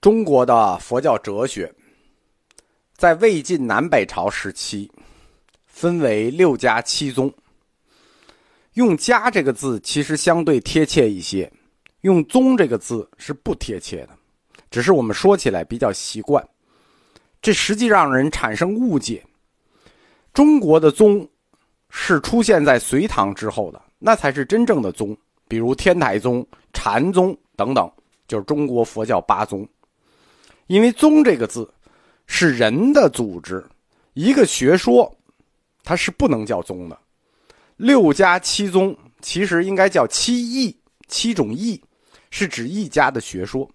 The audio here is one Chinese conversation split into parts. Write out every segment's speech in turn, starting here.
中国的佛教哲学，在魏晋南北朝时期，分为六家七宗。用“家”这个字其实相对贴切一些，用“宗”这个字是不贴切的，只是我们说起来比较习惯，这实际让人产生误解。中国的宗是出现在隋唐之后的，那才是真正的宗，比如天台宗、禅宗等等，就是中国佛教八宗。因为“宗”这个字是人的组织，一个学说，它是不能叫宗的。六家七宗其实应该叫七义，七种义是指一家的学说。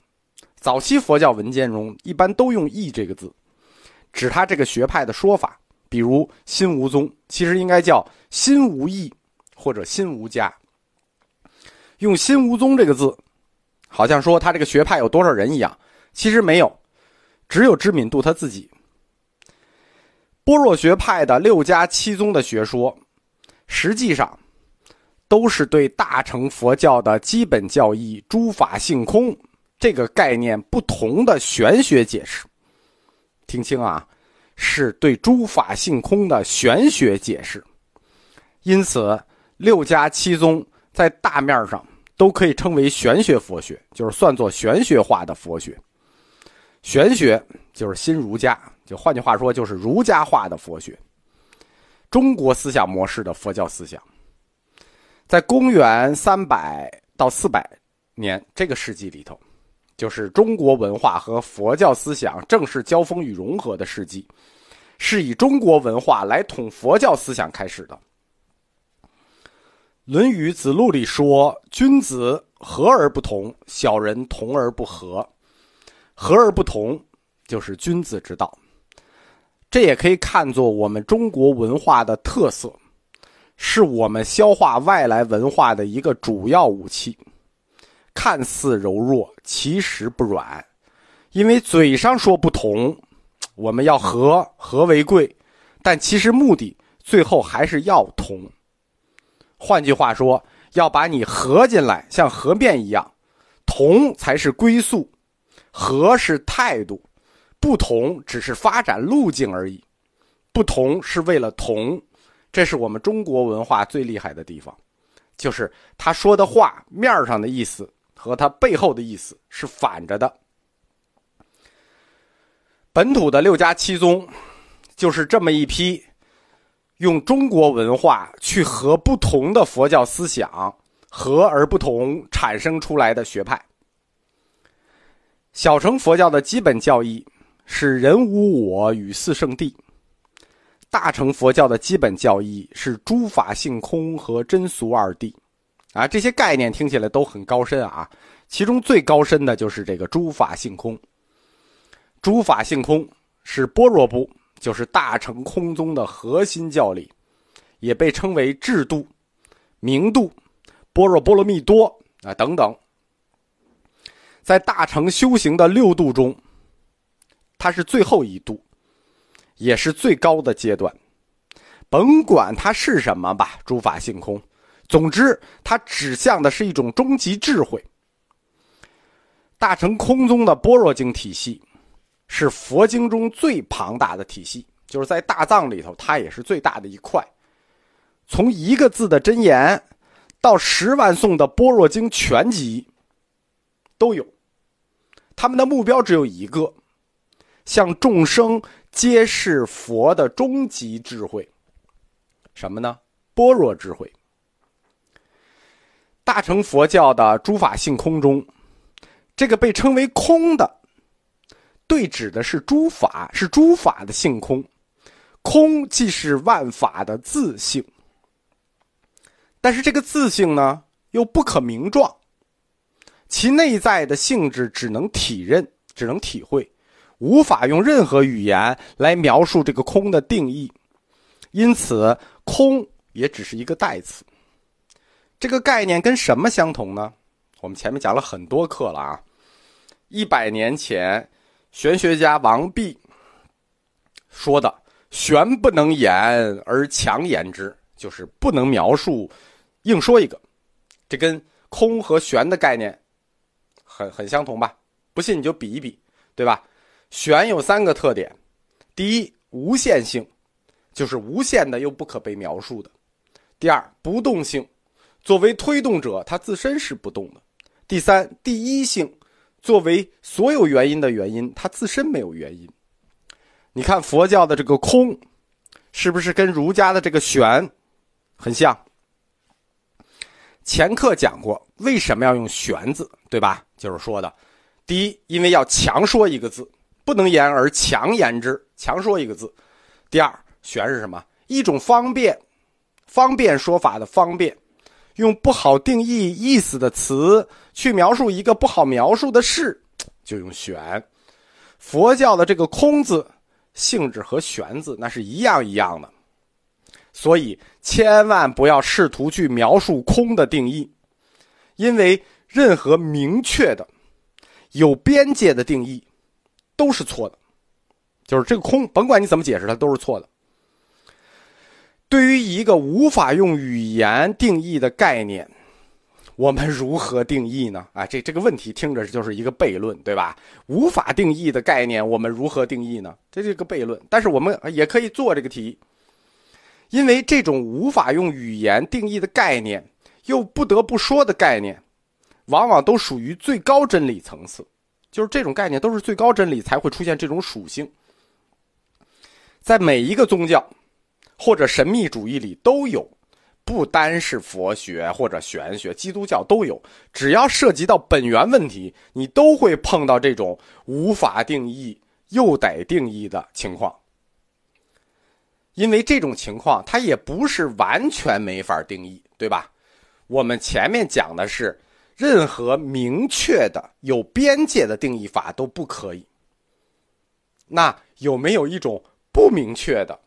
早期佛教文件中一般都用“义”这个字，指他这个学派的说法。比如心无宗，其实应该叫心无义或者心无家。用“心无宗”这个字，好像说他这个学派有多少人一样，其实没有。只有知敏度他自己。般若学派的六家七宗的学说，实际上都是对大乘佛教的基本教义“诸法性空”这个概念不同的玄学解释。听清啊，是对“诸法性空”的玄学解释。因此，六家七宗在大面上都可以称为玄学佛学，就是算作玄学化的佛学。玄学就是新儒家，就换句话说，就是儒家化的佛学。中国思想模式的佛教思想，在公元三百到四百年这个世纪里头，就是中国文化和佛教思想正式交锋与融合的世纪，是以中国文化来统佛教思想开始的。《论语·子路》里说：“君子和而不同，小人同而不和。”和而不同，就是君子之道。这也可以看作我们中国文化的特色，是我们消化外来文化的一个主要武器。看似柔弱，其实不软。因为嘴上说不同，我们要和，和为贵，但其实目的最后还是要同。换句话说，要把你合进来，像和面一样，同才是归宿。和是态度，不同只是发展路径而已。不同是为了同，这是我们中国文化最厉害的地方，就是他说的话面上的意思和他背后的意思是反着的。本土的六家七宗，就是这么一批用中国文化去和不同的佛教思想和而不同产生出来的学派。小乘佛教的基本教义是“人无我与四圣谛”，大乘佛教的基本教义是“诸法性空”和“真俗二谛”。啊，这些概念听起来都很高深啊。其中最高深的就是这个“诸法性空”。诸法性空是般若部，就是大乘空宗的核心教理，也被称为智度、明度、般若波罗蜜多啊等等。在大乘修行的六度中，它是最后一度，也是最高的阶段。甭管它是什么吧，诸法性空。总之，它指向的是一种终极智慧。大乘空宗的般若经体系，是佛经中最庞大的体系，就是在大藏里头，它也是最大的一块。从一个字的真言，到十万颂的般若经全集，都有。他们的目标只有一个，向众生揭示佛的终极智慧。什么呢？般若智慧。大乘佛教的诸法性空中，这个被称为空的，对指的是诸法，是诸法的性空。空既是万法的自性，但是这个自性呢，又不可名状。其内在的性质只能体认，只能体会，无法用任何语言来描述这个空的定义，因此空也只是一个代词。这个概念跟什么相同呢？我们前面讲了很多课了啊。一百年前，玄学家王弼说的“玄不能言而强言之”，就是不能描述，硬说一个。这跟空和玄的概念。很很相同吧？不信你就比一比，对吧？玄有三个特点：第一，无限性，就是无限的又不可被描述的；第二，不动性，作为推动者，它自身是不动的；第三，第一性，作为所有原因的原因，它自身没有原因。你看佛教的这个空，是不是跟儒家的这个玄很像？前课讲过，为什么要用“玄”字，对吧？就是说的，第一，因为要强说一个字，不能言而强言之，强说一个字；第二，“玄”是什么？一种方便，方便说法的方便，用不好定义意思的词去描述一个不好描述的事，就用“玄”。佛教的这个“空”字，性质和“玄”字那是一样一样的。所以，千万不要试图去描述空的定义，因为任何明确的、有边界的定义都是错的。就是这个空，甭管你怎么解释，它都是错的。对于一个无法用语言定义的概念，我们如何定义呢？啊，这这个问题听着就是一个悖论，对吧？无法定义的概念，我们如何定义呢？这是一个悖论。但是我们也可以做这个题。因为这种无法用语言定义的概念，又不得不说的概念，往往都属于最高真理层次。就是这种概念都是最高真理才会出现这种属性。在每一个宗教或者神秘主义里都有，不单是佛学或者玄学，基督教都有。只要涉及到本源问题，你都会碰到这种无法定义又得定义的情况。因为这种情况，它也不是完全没法定义，对吧？我们前面讲的是，任何明确的、有边界的定义法都不可以。那有没有一种不明确的、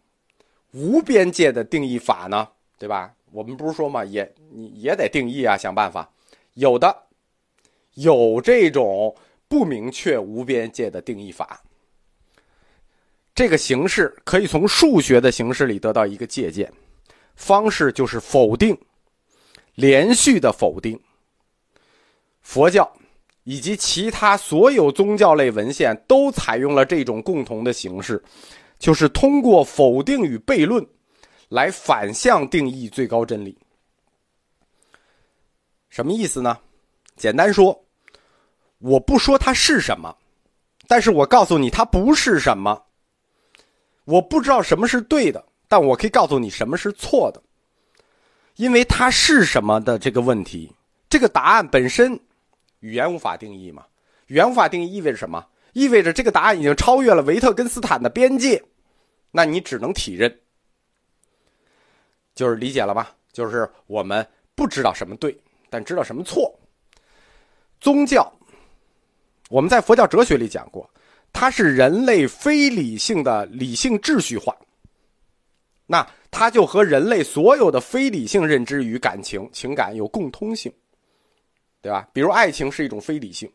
无边界的定义法呢？对吧？我们不是说嘛，也你也得定义啊，想办法。有的，有这种不明确、无边界的定义法。这个形式可以从数学的形式里得到一个借鉴，方式就是否定，连续的否定。佛教以及其他所有宗教类文献都采用了这种共同的形式，就是通过否定与悖论，来反向定义最高真理。什么意思呢？简单说，我不说它是什么，但是我告诉你它不是什么。我不知道什么是对的，但我可以告诉你什么是错的，因为它是什么的这个问题，这个答案本身，语言无法定义嘛？语言无法定义意味着什么？意味着这个答案已经超越了维特根斯坦的边界，那你只能体认，就是理解了吧？就是我们不知道什么对，但知道什么错。宗教，我们在佛教哲学里讲过。它是人类非理性的理性秩序化，那它就和人类所有的非理性认知与感情、情感有共通性，对吧？比如爱情是一种非理性，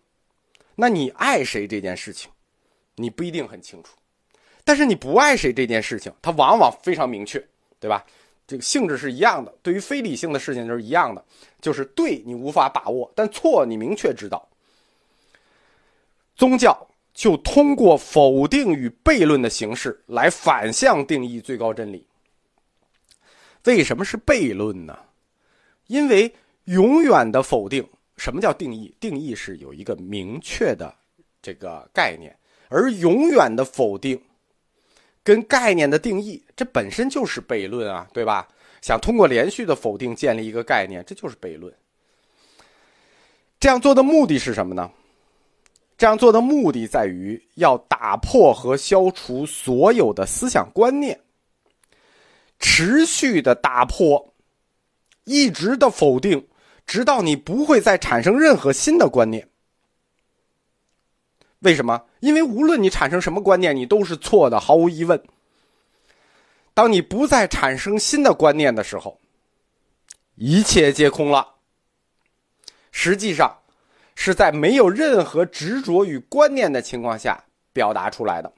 那你爱谁这件事情，你不一定很清楚，但是你不爱谁这件事情，它往往非常明确，对吧？这个性质是一样的，对于非理性的事情就是一样的，就是对你无法把握，但错你明确知道。宗教。就通过否定与悖论的形式来反向定义最高真理。为什么是悖论呢？因为永远的否定，什么叫定义？定义是有一个明确的这个概念，而永远的否定跟概念的定义，这本身就是悖论啊，对吧？想通过连续的否定建立一个概念，这就是悖论。这样做的目的是什么呢？这样做的目的在于要打破和消除所有的思想观念，持续的打破，一直的否定，直到你不会再产生任何新的观念。为什么？因为无论你产生什么观念，你都是错的，毫无疑问。当你不再产生新的观念的时候，一切皆空了。实际上。是在没有任何执着与观念的情况下表达出来的。